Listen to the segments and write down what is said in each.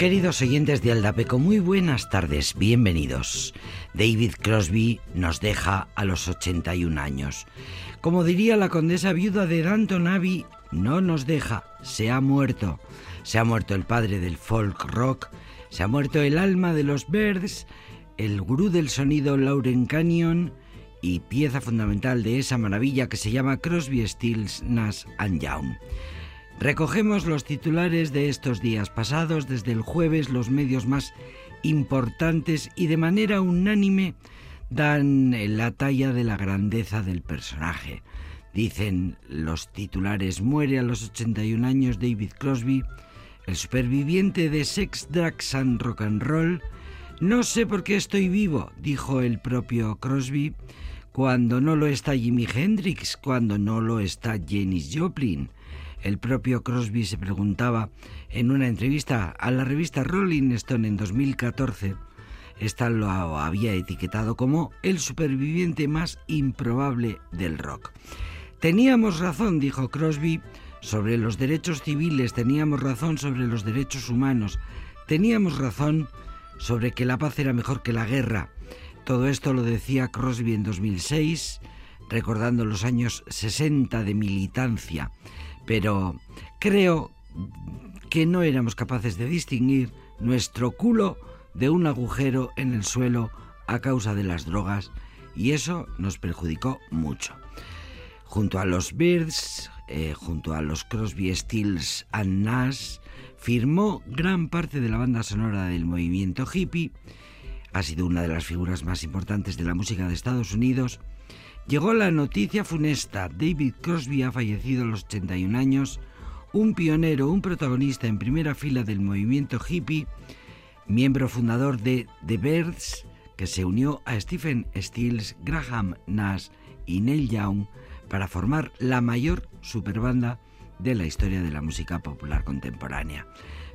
Queridos oyentes de Aldapeco, muy buenas tardes, bienvenidos. David Crosby nos deja a los 81 años. Como diría la condesa viuda de Danton Abbey, no nos deja, se ha muerto. Se ha muerto el padre del folk rock, se ha muerto el alma de los Birds, el gurú del sonido Lauren Canyon y pieza fundamental de esa maravilla que se llama Crosby, Stills, Nash and Young. Recogemos los titulares de estos días pasados. Desde el jueves los medios más importantes y de manera unánime dan la talla de la grandeza del personaje. Dicen los titulares, muere a los 81 años David Crosby, el superviviente de Sex, Drugs and Rock and Roll. No sé por qué estoy vivo, dijo el propio Crosby, cuando no lo está Jimi Hendrix, cuando no lo está Janis Joplin. El propio Crosby se preguntaba en una entrevista a la revista Rolling Stone en 2014, esta lo había etiquetado como el superviviente más improbable del rock. Teníamos razón, dijo Crosby, sobre los derechos civiles, teníamos razón sobre los derechos humanos, teníamos razón sobre que la paz era mejor que la guerra. Todo esto lo decía Crosby en 2006, recordando los años 60 de militancia pero creo que no éramos capaces de distinguir nuestro culo de un agujero en el suelo a causa de las drogas y eso nos perjudicó mucho. Junto a los Birds, eh, junto a los Crosby, Stills and Nash, firmó gran parte de la banda sonora del movimiento hippie, ha sido una de las figuras más importantes de la música de Estados Unidos Llegó la noticia funesta. David Crosby ha fallecido a los 81 años, un pionero, un protagonista en primera fila del movimiento hippie, miembro fundador de The Birds, que se unió a Stephen Stills, Graham Nash y Neil Young para formar la mayor superbanda de la historia de la música popular contemporánea.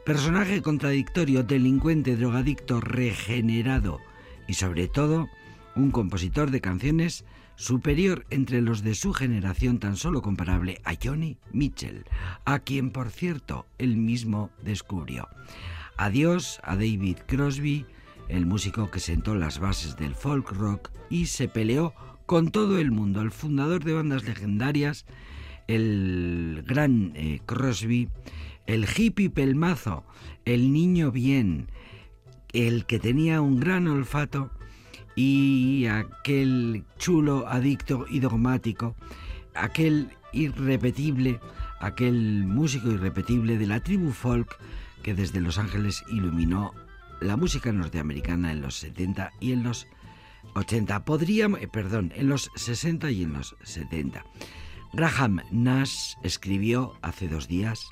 Personaje contradictorio, delincuente, drogadicto, regenerado y sobre todo un compositor de canciones superior entre los de su generación tan solo comparable a Johnny Mitchell, a quien por cierto él mismo descubrió. Adiós a David Crosby, el músico que sentó las bases del folk rock y se peleó con todo el mundo, el fundador de bandas legendarias, el gran eh, Crosby, el hippie pelmazo, el niño bien, el que tenía un gran olfato y aquel chulo, adicto y dogmático, aquel irrepetible, aquel músico irrepetible de la tribu folk que desde Los Ángeles iluminó la música norteamericana en los 70 y en los 80. Podríamos, eh, perdón, en los 60 y en los 70. Graham Nash escribió hace dos días,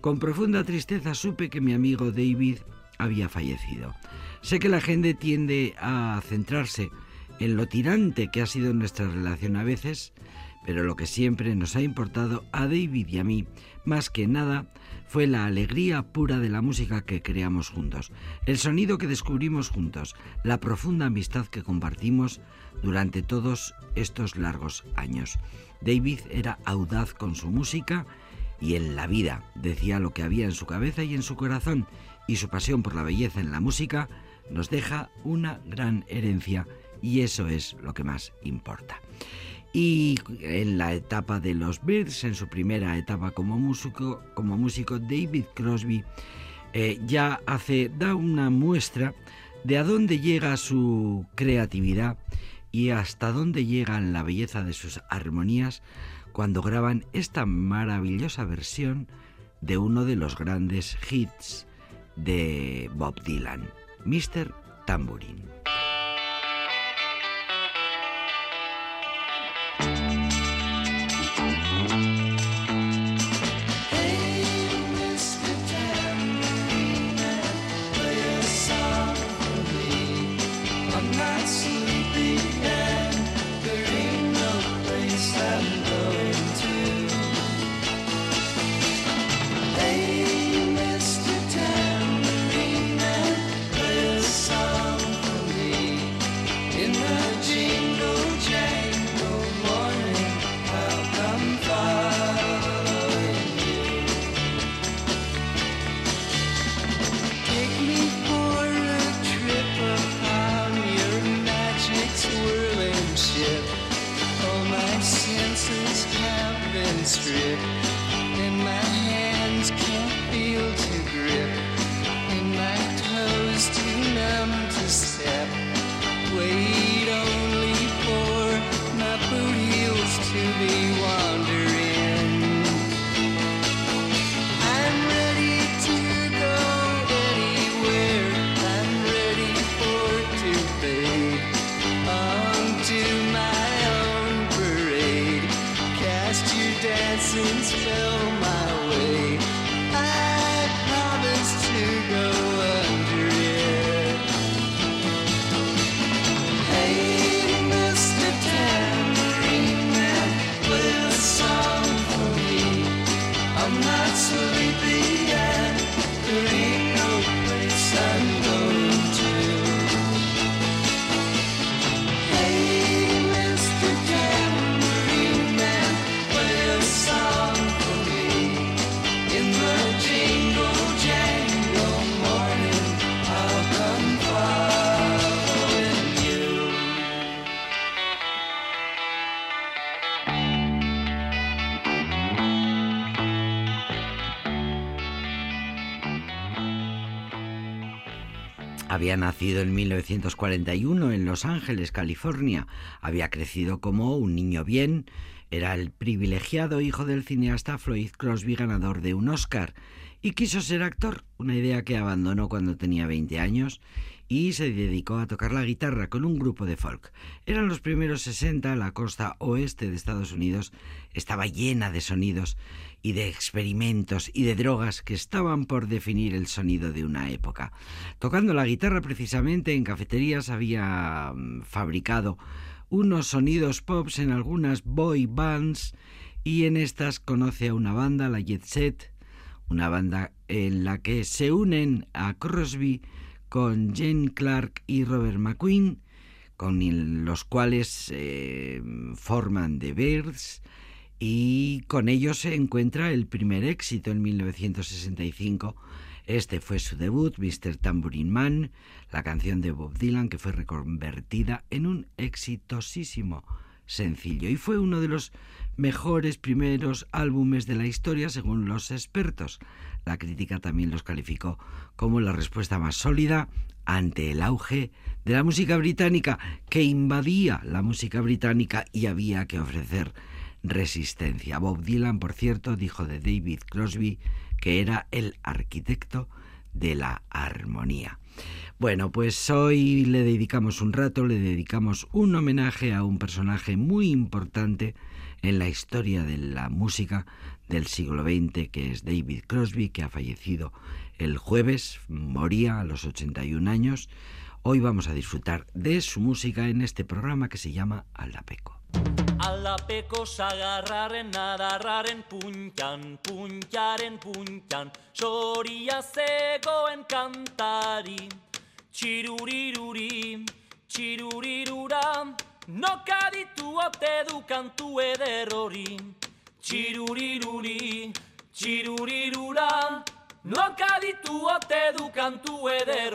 con profunda tristeza supe que mi amigo David había fallecido. Sé que la gente tiende a centrarse en lo tirante que ha sido nuestra relación a veces, pero lo que siempre nos ha importado a David y a mí, más que nada, fue la alegría pura de la música que creamos juntos, el sonido que descubrimos juntos, la profunda amistad que compartimos durante todos estos largos años. David era audaz con su música y en la vida decía lo que había en su cabeza y en su corazón, y su pasión por la belleza en la música nos deja una gran herencia y eso es lo que más importa. Y en la etapa de los Birds, en su primera etapa como músico, como músico David Crosby eh, ya hace, da una muestra de a dónde llega su creatividad y hasta dónde llega la belleza de sus armonías cuando graban esta maravillosa versión de uno de los grandes hits de Bob Dylan. Mr. Tambourine. Había nacido en 1941 en Los Ángeles, California. Había crecido como un niño bien. Era el privilegiado hijo del cineasta Floyd Crosby, ganador de un Oscar. Y quiso ser actor, una idea que abandonó cuando tenía 20 años y se dedicó a tocar la guitarra con un grupo de folk. Eran los primeros 60, la costa oeste de Estados Unidos estaba llena de sonidos y de experimentos y de drogas que estaban por definir el sonido de una época. Tocando la guitarra precisamente en cafeterías había mm, fabricado unos sonidos pops en algunas boy bands y en estas conoce a una banda, la Jet Set, una banda en la que se unen a Crosby con Jane Clark y Robert McQueen, con los cuales eh, forman The Birds, y con ellos se encuentra el primer éxito en 1965. Este fue su debut, Mr. Tambourine Man, la canción de Bob Dylan que fue reconvertida en un exitosísimo sencillo y fue uno de los mejores primeros álbumes de la historia según los expertos. La crítica también los calificó como la respuesta más sólida ante el auge de la música británica que invadía la música británica y había que ofrecer resistencia. Bob Dylan, por cierto, dijo de David Crosby que era el arquitecto de la armonía. Bueno, pues hoy le dedicamos un rato, le dedicamos un homenaje a un personaje muy importante en la historia de la música del siglo XX, que es David Crosby, que ha fallecido el jueves, moría a los 81 años. Hoy vamos a disfrutar de su música en este programa que se llama Alapeco. Alapeko sagarraren adarraren puntan, puntaren puntan, soria zegoen kantari, txiruriruri, txirurirura, Noka ditu ote du kantu eder hori Txiruriruri, txirurirura Noka ditu ote du kantu eder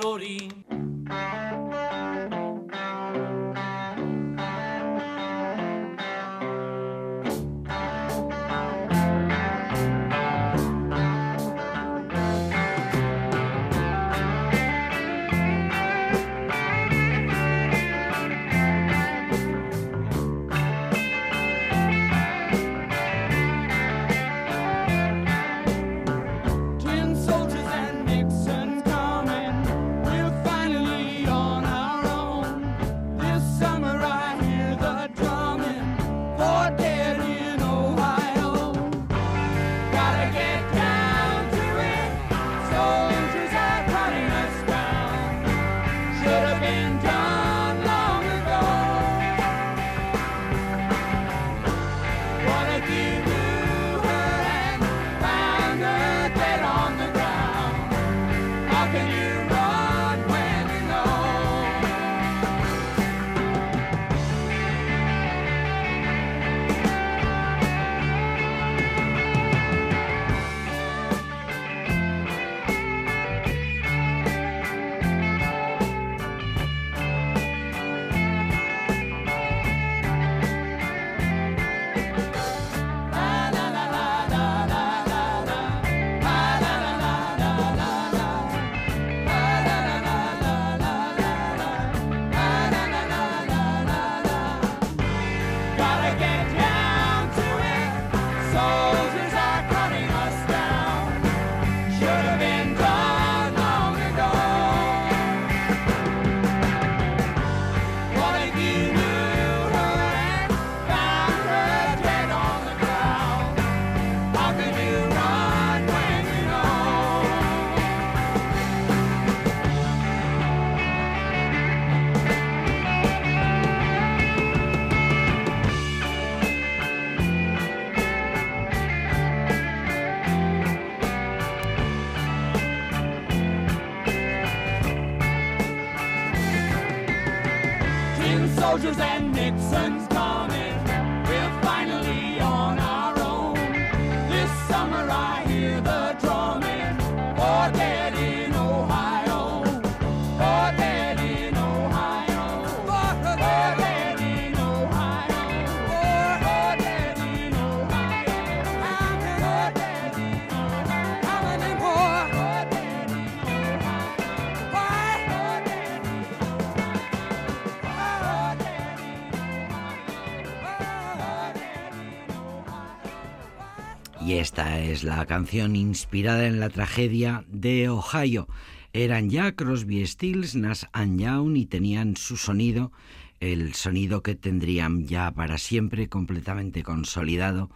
esta es la canción inspirada en la tragedia de Ohio. Eran ya Crosby, Stills, Nash and Young y tenían su sonido, el sonido que tendrían ya para siempre completamente consolidado.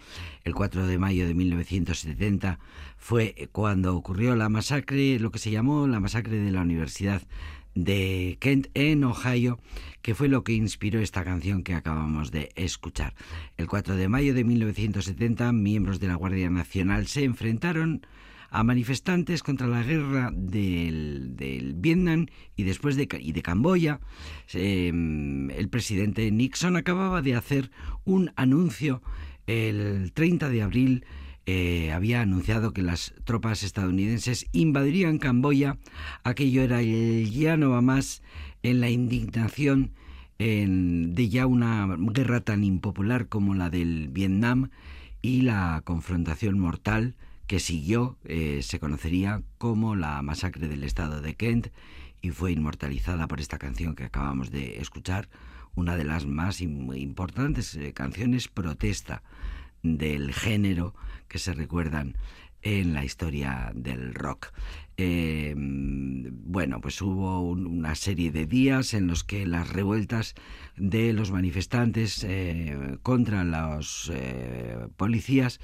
El 4 de mayo de 1970 fue cuando ocurrió la masacre, lo que se llamó la masacre de la Universidad de Kent en Ohio, que fue lo que inspiró esta canción que acabamos de escuchar. El 4 de mayo de 1970, miembros de la Guardia Nacional se enfrentaron a manifestantes contra la guerra del, del Vietnam y después de, y de Camboya. Eh, el presidente Nixon acababa de hacer un anuncio el 30 de abril eh, había anunciado que las tropas estadounidenses invadirían Camboya. Aquello era el ya no va más en la indignación de ya una guerra tan impopular como la del Vietnam y la confrontación mortal que siguió eh, se conocería como la masacre del estado de Kent y fue inmortalizada por esta canción que acabamos de escuchar, una de las más importantes eh, canciones protesta del género que se recuerdan en la historia del rock. Eh, bueno, pues hubo una serie de días en los que las revueltas de los manifestantes eh, contra los eh, policías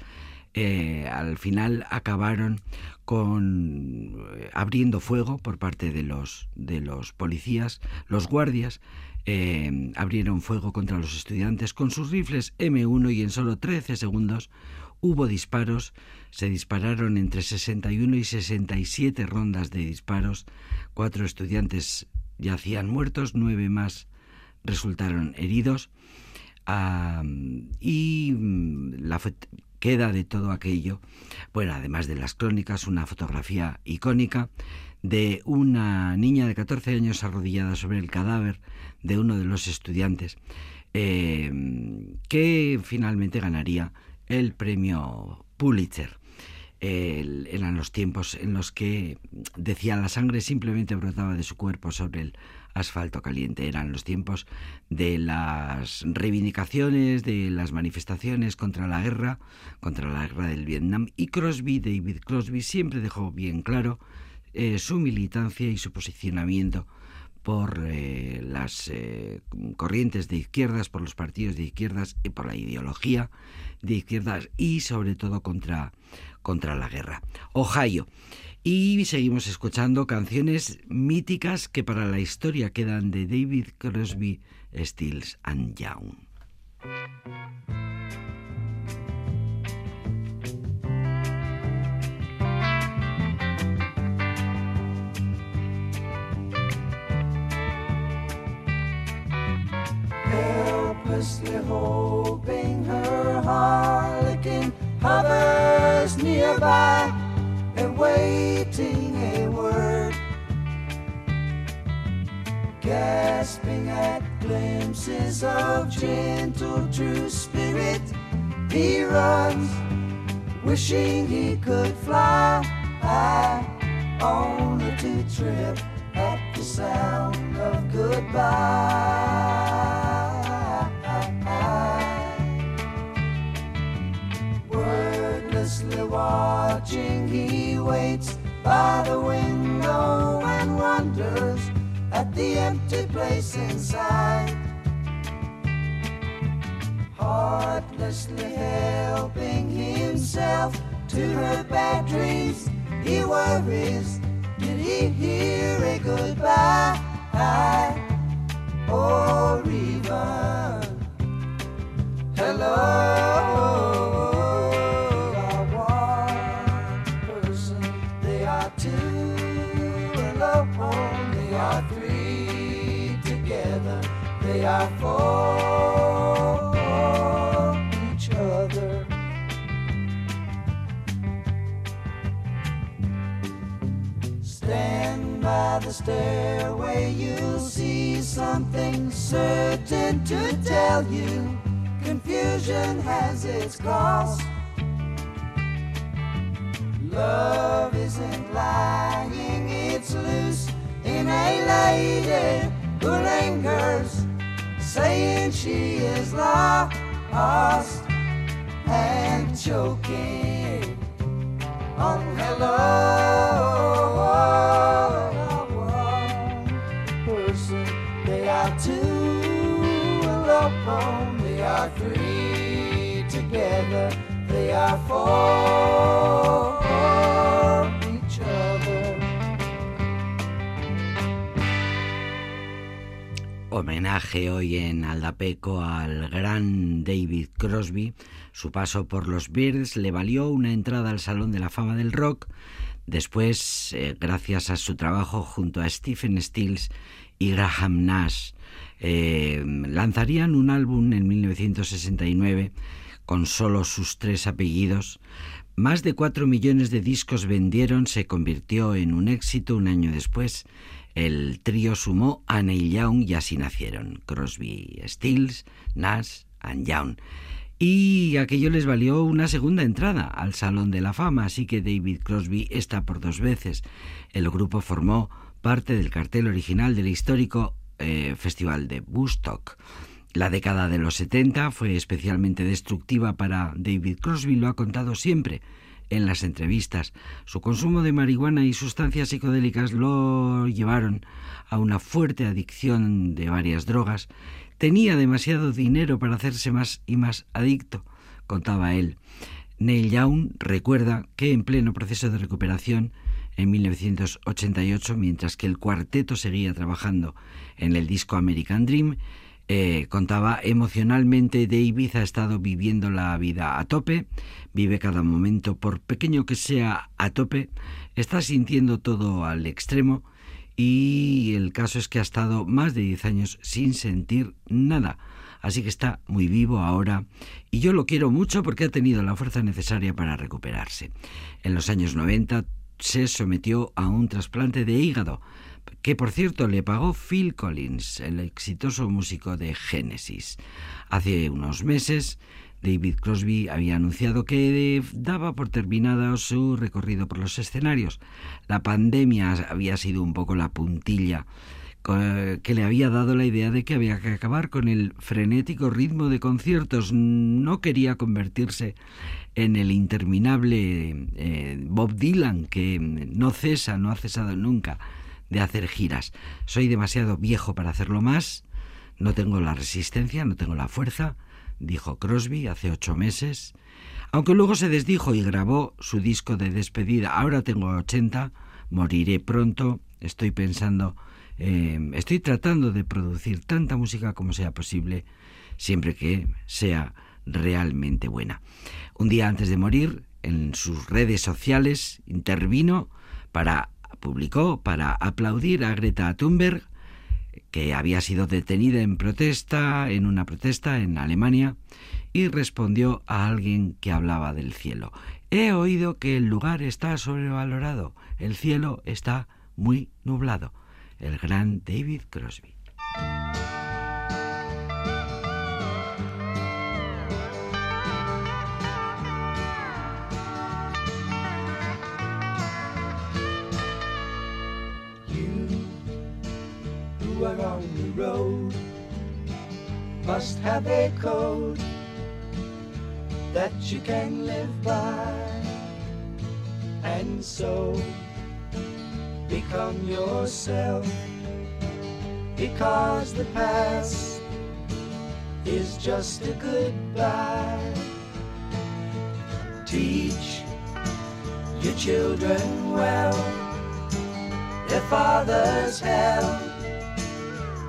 al final acabaron con abriendo fuego por parte de los de los policías, los guardias abrieron fuego contra los estudiantes. Con sus rifles M1 y en solo 13 segundos Hubo disparos, se dispararon entre 61 y 67 rondas de disparos, cuatro estudiantes yacían muertos, nueve más resultaron heridos. Y mm, la queda de todo aquello, bueno, además de las crónicas, una fotografía icónica de una niña de 14 años arrodillada sobre el cadáver de uno de los estudiantes, eh, que finalmente ganaría el premio Pulitzer. eran los tiempos en los que decía la sangre simplemente brotaba de su cuerpo sobre el asfalto caliente. Eran los tiempos de las reivindicaciones, de las manifestaciones contra la guerra, contra la guerra del Vietnam. Y Crosby, David Crosby, siempre dejó bien claro eh, su militancia y su posicionamiento por eh, las eh, corrientes de izquierdas, por los partidos de izquierdas y por la ideología de izquierdas y sobre todo contra, contra la guerra. Ohio. Y seguimos escuchando canciones míticas que para la historia quedan de David Crosby, Stills and Young. Helplessly hoping her harlequin hovers nearby, and waiting a word, gasping at glimpses of gentle true spirit. He runs, wishing he could fly high, only to trip at the sound of goodbye. Watching, he waits by the window and wonders at the empty place inside. Heartlessly helping himself to her bad dreams, he worries. Did he hear a goodbye? Or even hello? Are for each other. Stand by the stairway, you'll see something certain to tell you. Confusion has its cost. Love isn't lying, it's loose in a lady who lingers, saying she is lost and choking on hello. One person, they are two alone, they are three together, they are for Homenaje hoy en Aldapeco al gran David Crosby. Su paso por los Beatles le valió una entrada al Salón de la Fama del Rock. Después, eh, gracias a su trabajo junto a Stephen Stills y Graham Nash, eh, lanzarían un álbum en 1969 con solo sus tres apellidos. Más de cuatro millones de discos vendieron, se convirtió en un éxito un año después. El trío sumó a Neil Young y así nacieron Crosby, Stills, Nash and Young. Y aquello les valió una segunda entrada al Salón de la Fama, así que David Crosby está por dos veces. El grupo formó parte del cartel original del histórico eh, Festival de Woodstock. La década de los 70 fue especialmente destructiva para David Crosby, lo ha contado siempre en las entrevistas. Su consumo de marihuana y sustancias psicodélicas lo llevaron a una fuerte adicción de varias drogas. Tenía demasiado dinero para hacerse más y más adicto, contaba él. Neil Young recuerda que en pleno proceso de recuperación en 1988, mientras que el cuarteto seguía trabajando en el disco American Dream, eh, contaba emocionalmente David ha estado viviendo la vida a tope, vive cada momento, por pequeño que sea a tope, está sintiendo todo al extremo y el caso es que ha estado más de 10 años sin sentir nada. Así que está muy vivo ahora y yo lo quiero mucho porque ha tenido la fuerza necesaria para recuperarse. En los años 90 se sometió a un trasplante de hígado, que por cierto le pagó Phil Collins, el exitoso músico de Genesis. Hace unos meses, David Crosby había anunciado que daba por terminado su recorrido por los escenarios. La pandemia había sido un poco la puntilla que le había dado la idea de que había que acabar con el frenético ritmo de conciertos. No quería convertirse en el interminable eh, Bob Dylan, que no cesa, no ha cesado nunca de hacer giras. Soy demasiado viejo para hacerlo más, no tengo la resistencia, no tengo la fuerza, dijo Crosby hace ocho meses, aunque luego se desdijo y grabó su disco de despedida. Ahora tengo 80, moriré pronto, estoy pensando, eh, estoy tratando de producir tanta música como sea posible, siempre que sea realmente buena. Un día antes de morir, en sus redes sociales, intervino para publicó para aplaudir a Greta Thunberg, que había sido detenida en protesta, en una protesta en Alemania, y respondió a alguien que hablaba del cielo. He oído que el lugar está sobrevalorado, el cielo está muy nublado. El gran David Crosby. Are on the road. Must have a code that you can live by. And so become yourself. Because the past is just a goodbye. Teach your children well. Their father's hell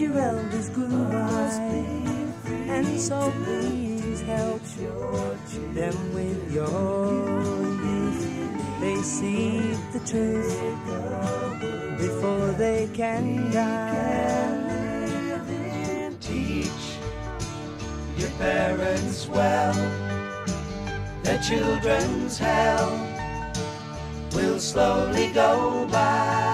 your elders grew by, and so please help them with your youth. They see the truth before they can die. Teach your parents well, their children's hell will slowly go by.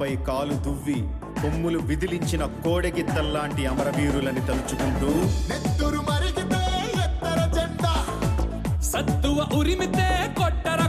నేలపై కాలు దువ్వి కొమ్ములు విదిలించిన కోడెగిత్తల్లాంటి అమరవీరులని తలుచుకుంటూ నెత్తురు ఎత్తర జెండా. సత్తువ ఉరిమితే కొట్టర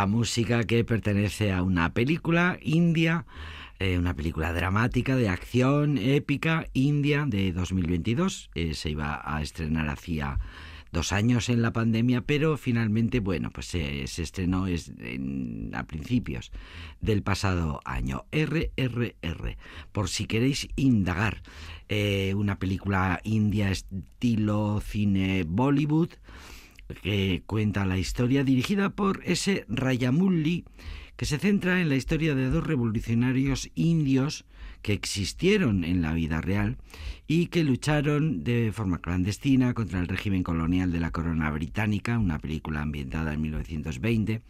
la música que pertenece a una película india, eh, una película dramática de acción épica india de 2022. Eh, se iba a estrenar hacía dos años en la pandemia, pero finalmente, bueno, pues se, estrenó es- a principios del pasado año. RRR, por si queréis indagar. Eh, una película india estilo cine Bollywood que cuenta la historia dirigida por S. Rajamouli, que se centra en la historia de dos revolucionarios indios que existieron en la vida real y que lucharon de forma clandestina contra el régimen colonial de la corona británica, una película ambientada en 1920.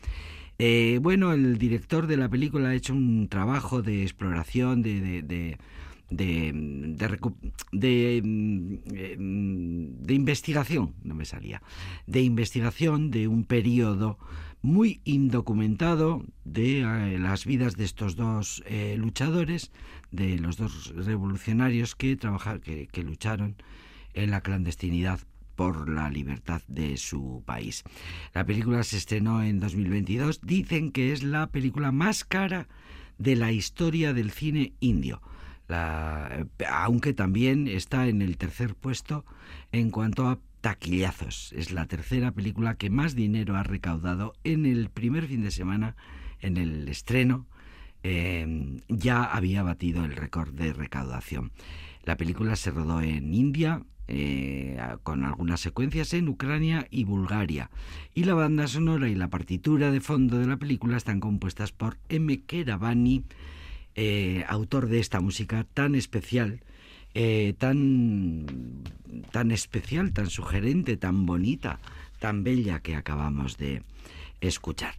Eh, bueno, el director de la película ha hecho un trabajo de exploración, de, de- de- de, mm, de investigación, no me salía, de investigación de un periodo muy indocumentado de eh, las vidas de estos dos eh, luchadores, de los dos revolucionarios que, trabaja- que, que lucharon en la clandestinidad por la libertad de su país. La película se estrenó en 2022. Dicen que es la película más cara de la historia del cine indio. Eh, aunque también está en el tercer puesto en cuanto a taquillazos. Es la tercera película que más dinero ha recaudado en el primer fin de semana, en el estreno. eh, ya había batido el récord de recaudación. La película se rodó en India, eh, con algunas secuencias en Ucrania y Bulgaria. Y la banda sonora y la partitura de fondo de la película están compuestas por M. Keravani, eh, autor de esta música tan especial, eh, tan, tan especial, tan sugerente, tan bonita, tan bella que acabamos de escuchar.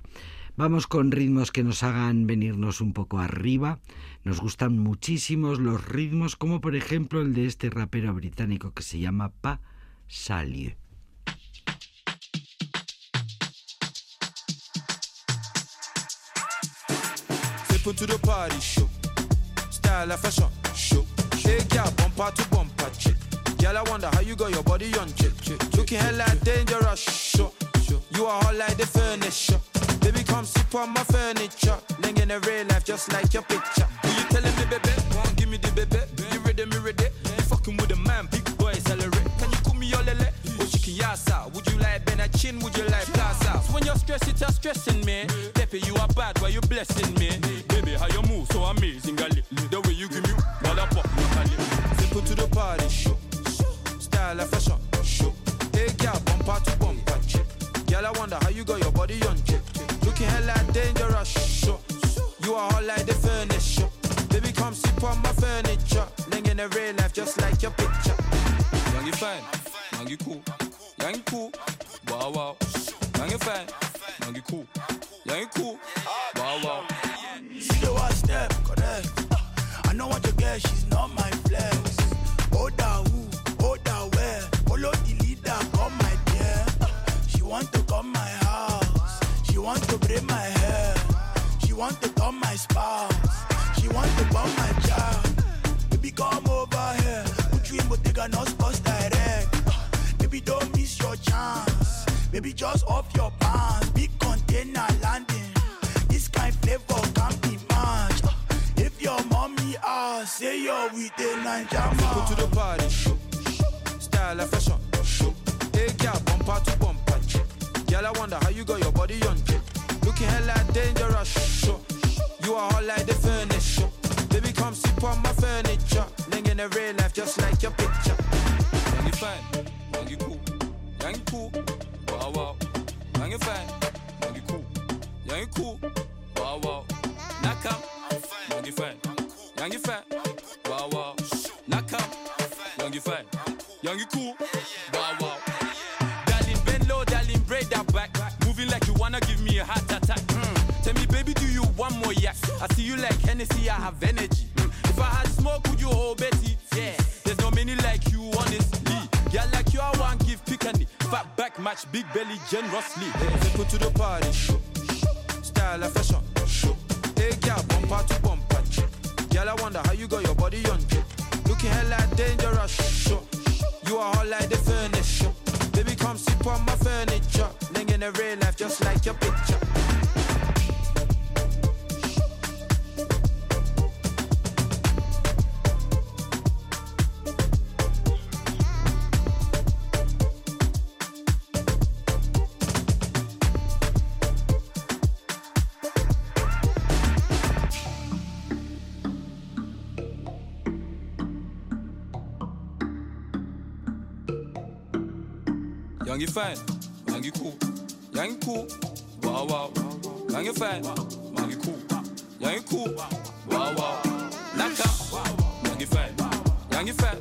Vamos con ritmos que nos hagan venirnos un poco arriba. Nos gustan muchísimos los ritmos, como por ejemplo el de este rapero británico que se llama Pa Salieu. Step to the party show. Style of fashion show. Hey, girl, bumper to bumper chick. Girl, I wonder how you got your body on chick. Looking hella dangerous show. You are hot like the furniture. Baby, come sip on my furniture. Ling in a real life just like your picture. Who you telling me, baby? Won't give me the baby. You ready, me ready? You fucking with a man, She can. Would you like Ben Chin? Would you like Plaza? So when you're stressed, it's a stressing me. Deppy, you are bad, why you blessing me? Baby, how you move so amazing, gali. The way you give me, mother pop, locally. Simple to the party, show. Style of fashion, show. Hey, girl, bumper to bumper, chick. Girl, I wonder how you got your body on, chick. Looking hella dangerous, show. You are hot like the furniture. Baby, come sit on my furniture. Ling in a real life, just like your picture. Young, you fine. Young, you cool. You cool. Wow, wow. You fine. You cool. You cool. Wow, wow. See the one step, correct. Ah, I know what you get, she's not my flex. Hold down who, hold down where. Follow the leader, come my dear. Ah, she want to come my house. She want to braid my hair. She want to come my spouse. She want to bomb my child. Baby, come over here. Put you in Bottega, not sports direct. Ah, baby, don't. Baby, just off your pants. Big container landing. This kind flavor can't be matched. If your mommy asks, say you're with a Ninja Go to the party, show. Style of fashion, show. Hey, girl, bumper to bumper, chick. Girl, I wonder how you got your body on, chick. Looking hella dangerous, show. You are hot like the furniture. Baby, come sit on my furniture. Living in a real life, just like your picture. Young, you fine. Young, you cool. Young, you cool. Wow, wow. You fine. You cool. You cool. Wow, wow. Young, you fine. Young, you fine. Wow, wow. Young, you fine. Young, you cool. Wow, wow. Darling, bend low, darling, break that back. Moving like you wanna give me a heart attack. Mm. Tell me, baby, do you want more yak? I see you like Hennessy, I have energy. Mm. If I had smoke, would you hold Betty? Yeah. There's no many like you, honestly. Match, big belly generously. Simple to the party, show. Style of fashion. Hey, girl, bumper to bumper. Girl, I wonder how you got your body on. Looking hella dangerous. You are hot like the furniture. Baby, come sit on my furniture. Ling in real life, just like your picture. fine, man you cool, yeah you cool, wow wow, man you fine, man you cool, yeah you cool, wow wow, Naka, out, man you fine, yeah you fine.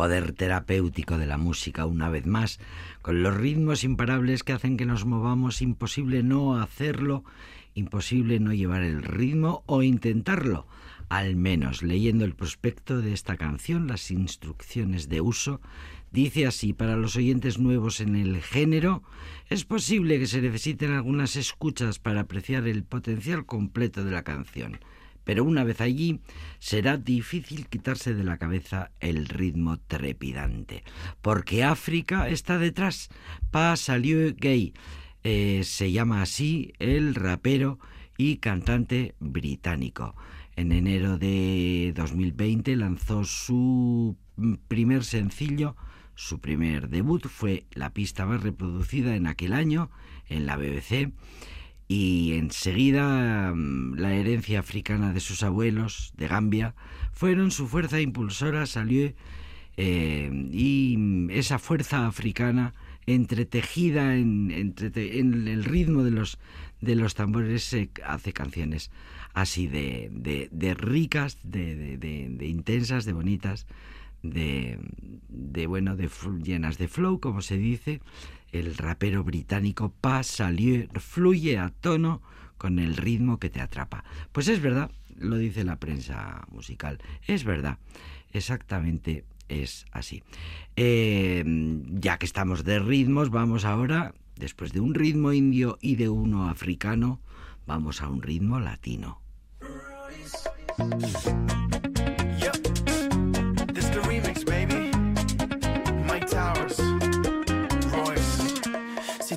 Poder terapéutico de la música, una vez más, con los ritmos imparables que hacen que nos movamos, imposible no hacerlo, imposible no llevar el ritmo o intentarlo. Al menos leyendo el prospecto de esta canción, las instrucciones de uso, dice así, para los oyentes nuevos en el género, es posible que se necesiten algunas escuchas para apreciar el potencial completo de la canción pero una vez allí será difícil quitarse de la cabeza el ritmo trepidante, porque África está detrás. Pa salió gay, eh, se llama así el rapero y cantante británico. En enero de 2020 lanzó su primer sencillo, su primer debut fue la pista más reproducida en aquel año en la BBC y enseguida mm, la herencia africana de sus abuelos de Gambia fueron su fuerza impulsora, salió eh, y mm, esa fuerza africana entretejida en, el ritmo de los, de los tambores eh, hace canciones así de, de- de ricas, de, de- intensas, de bonitas, de, bueno, de llenas de flow, como se dice. El rapero británico Pa salió, fluye a tono con el ritmo que te atrapa. Pues es verdad, lo dice la prensa musical, es verdad, exactamente es así. Eh, ya que estamos de ritmos, vamos ahora, después de un ritmo indio y de uno africano, vamos a un ritmo latino.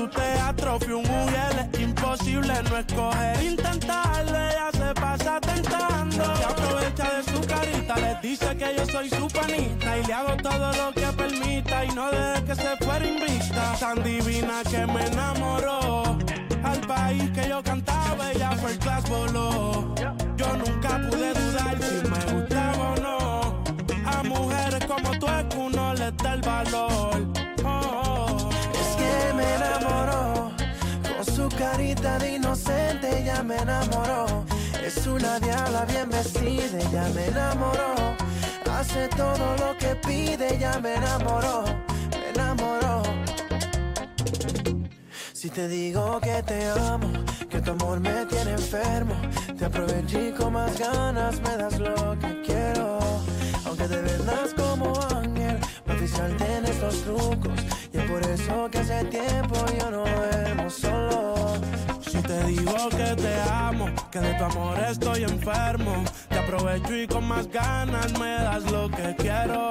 su teatro fui un mujer, es imposible no escoger, intentarlo, ella se pasa tentando. Se aprovecha de su carita, les dice que yo soy su panita y le hago todo lo que permita y no deje que se fuera invista. Tan divina que me enamoró. Al país que yo cantaba, ella fue el class voló. Yo nunca pude dudar carita de inocente ya me enamoró. Es una diabla bien vestida, ya me enamoró. Hace todo lo que pide, ya me enamoró, me enamoró. Si te digo que te amo, que tu amor me tiene enfermo, te aproveché con más ganas, me das lo que quiero. Aunque te vendas como ángel, oficial tiene estos trucos. Y es por eso que hace tiempo yo no duermo solo. Te digo que te amo, que de tu amor estoy enfermo. Te aprovecho y con más ganas me das lo que quiero.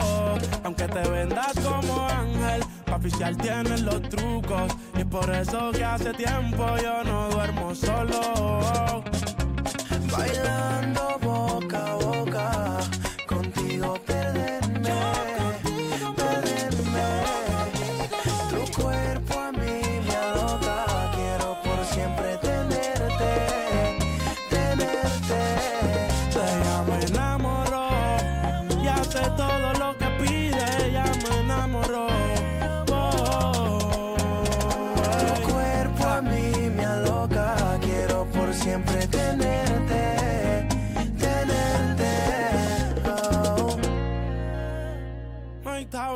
Aunque te vendas como ángel, pa' oficial tienes los trucos. Y es por eso que hace tiempo yo no duermo solo. Bailando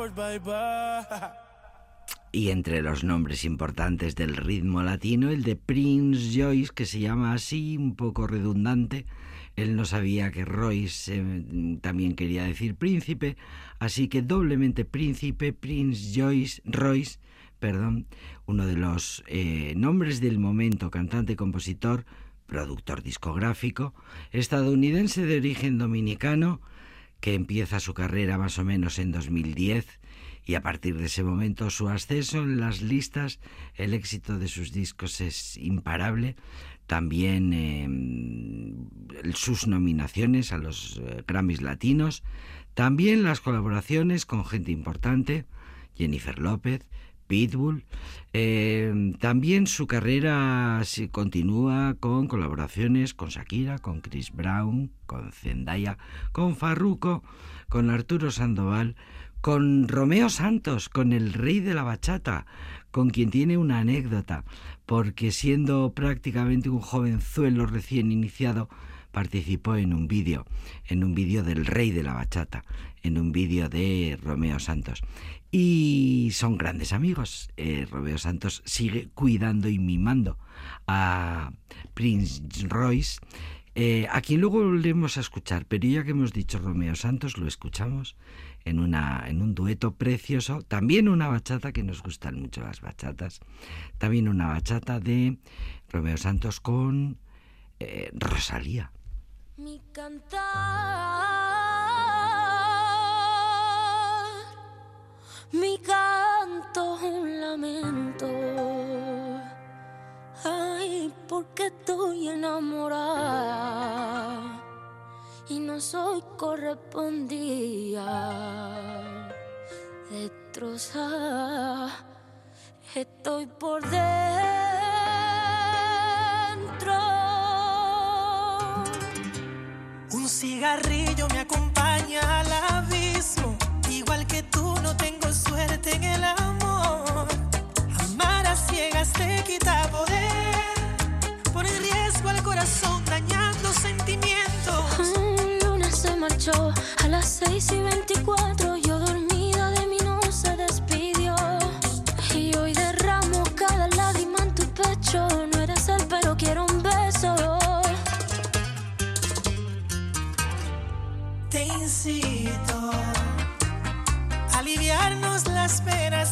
Y entre los nombres importantes del ritmo latino, el de Prince Joyce, que se llama así, un poco redundante. Él no sabía que Royce eh, también quería decir príncipe, así que doblemente príncipe, Prince Joyce, Royce, perdón, uno de los eh, nombres del momento, cantante, compositor, productor discográfico, estadounidense de origen dominicano, que empieza su carrera más o menos en 2010 y a partir de ese momento su ascenso en las listas, el éxito de sus discos es imparable. También eh, sus nominaciones a los eh, Grammys latinos, también las colaboraciones con gente importante, Jennifer López, Eh, también su carrera se continúa con colaboraciones con Shakira, con Chris Brown, con Zendaya, con Farruko, con Arturo Sandoval, con Romeo Santos, con el rey de la bachata, con quien tiene una anécdota, porque siendo prácticamente un jovenzuelo recién iniciado, participó en un vídeo, en un vídeo del rey de la bachata, en un vídeo de Romeo Santos. Y son grandes amigos. Eh, Romeo Santos sigue cuidando y mimando a Prince Royce, eh, a quien luego volvemos a escuchar, pero ya que hemos dicho Romeo Santos, lo escuchamos en, una, en un dueto precioso, también una bachata, que nos gustan mucho las bachatas, también una bachata de Romeo Santos con eh, Rosalía. Mi cantar, mi canto es un lamento. Ay, porque estoy enamorada y no soy correspondida. Destrozada, estoy por dentro. Un cigarrillo me acompaña en el amor. Amar a ciegas te quita poder. Pone en riesgo al corazón, dañando sentimientos. Un lunes se marchó a las 6 y 24. Aliviarnos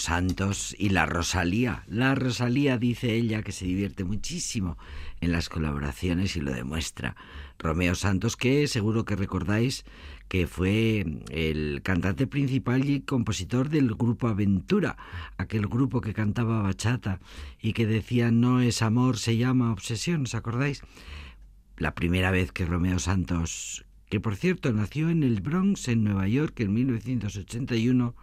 Santos y la Rosalía. La Rosalía dice ella que se divierte muchísimo en las colaboraciones y lo demuestra. Romeo Santos, que seguro que recordáis que fue el cantante principal y compositor del grupo Aventura, aquel grupo que cantaba bachata y que decía no es amor, se llama obsesión, ¿os acordáis? La primera vez que Romeo Santos, que por cierto nació en el Bronx, en Nueva York, en 1981,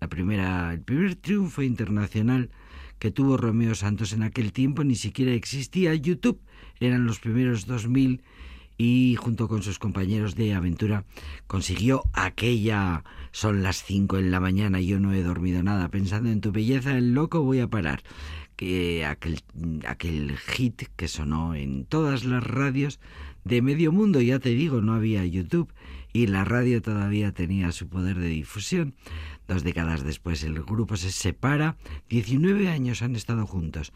la primera, el primer triunfo internacional que tuvo Romeo Santos en aquel tiempo ni siquiera existía YouTube, eran los primeros 2000 y junto con sus compañeros de aventura consiguió aquella son las 5 en la mañana yo no he dormido nada. Pensando en tu belleza el loco voy a parar. Que aquel, aquel hit que sonó en todas las radios de medio mundo ya te digo no había YouTube y la radio todavía tenía su poder de difusión Dos décadas después el grupo se separa, 19 años han estado juntos.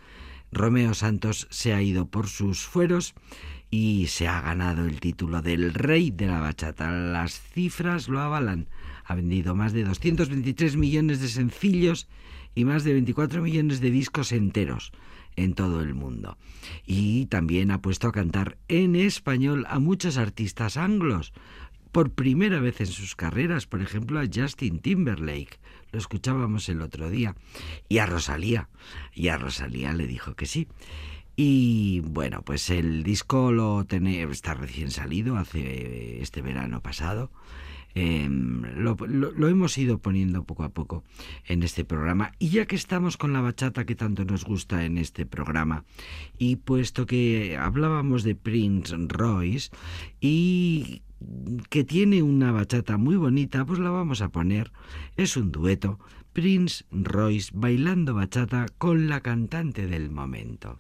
Romeo Santos se ha ido por sus fueros y se ha ganado el título del rey de la bachata. Las cifras lo avalan. Ha vendido más de 223 millones de sencillos y más de 24 millones de discos enteros en todo el mundo. Y también ha puesto a cantar en español a muchos artistas anglos por primera vez en sus carreras, por ejemplo, a Justin Timberlake, lo escuchábamos el otro día, y a Rosalía, y a Rosalía le dijo que sí. Y bueno, pues el disco lo tiene, está recién salido, hace este verano pasado. Lo, lo, hemos ido poniendo poco a poco en este programa. Y ya que estamos con la bachata que tanto nos gusta en este programa, y puesto que hablábamos de Prince Royce y que tiene una bachata muy bonita, pues la vamos a poner. Es un dueto, Prince Royce bailando bachata con la cantante del momento.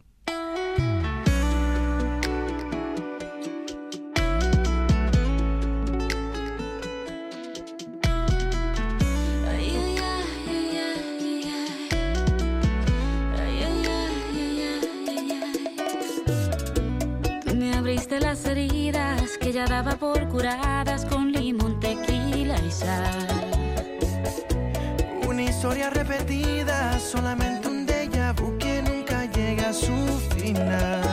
Con limón, tequila y sal. Una historia repetida, solamente un déjà que nunca llega a su final.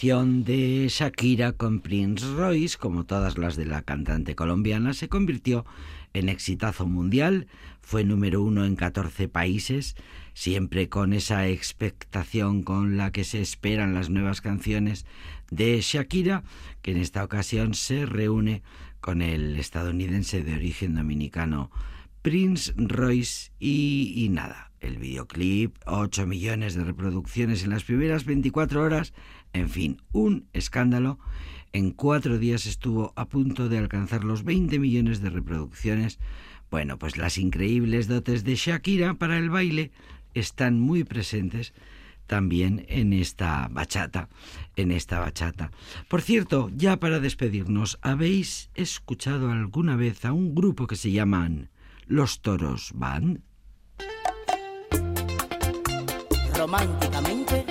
Canción de Shakira con Prince Royce, como todas las de la cantante colombiana, se convirtió en exitazo mundial, fue número uno en 14 países, siempre con esa expectación con la que se esperan las nuevas canciones de Shakira, que en esta ocasión se reúne con el estadounidense de origen dominicano Prince Royce y, y nada, el videoclip, 8 millones de reproducciones en las primeras 24 horas, en fin, un escándalo. En cuatro días estuvo a punto de alcanzar los 20 millones de reproducciones. Bueno, pues las increíbles dotes de Shakira para el baile están muy presentes también en esta bachata, en esta bachata. Por cierto, ya para despedirnos, ¿habéis escuchado alguna vez a un grupo que se llaman Los Toros Band? Románticamente,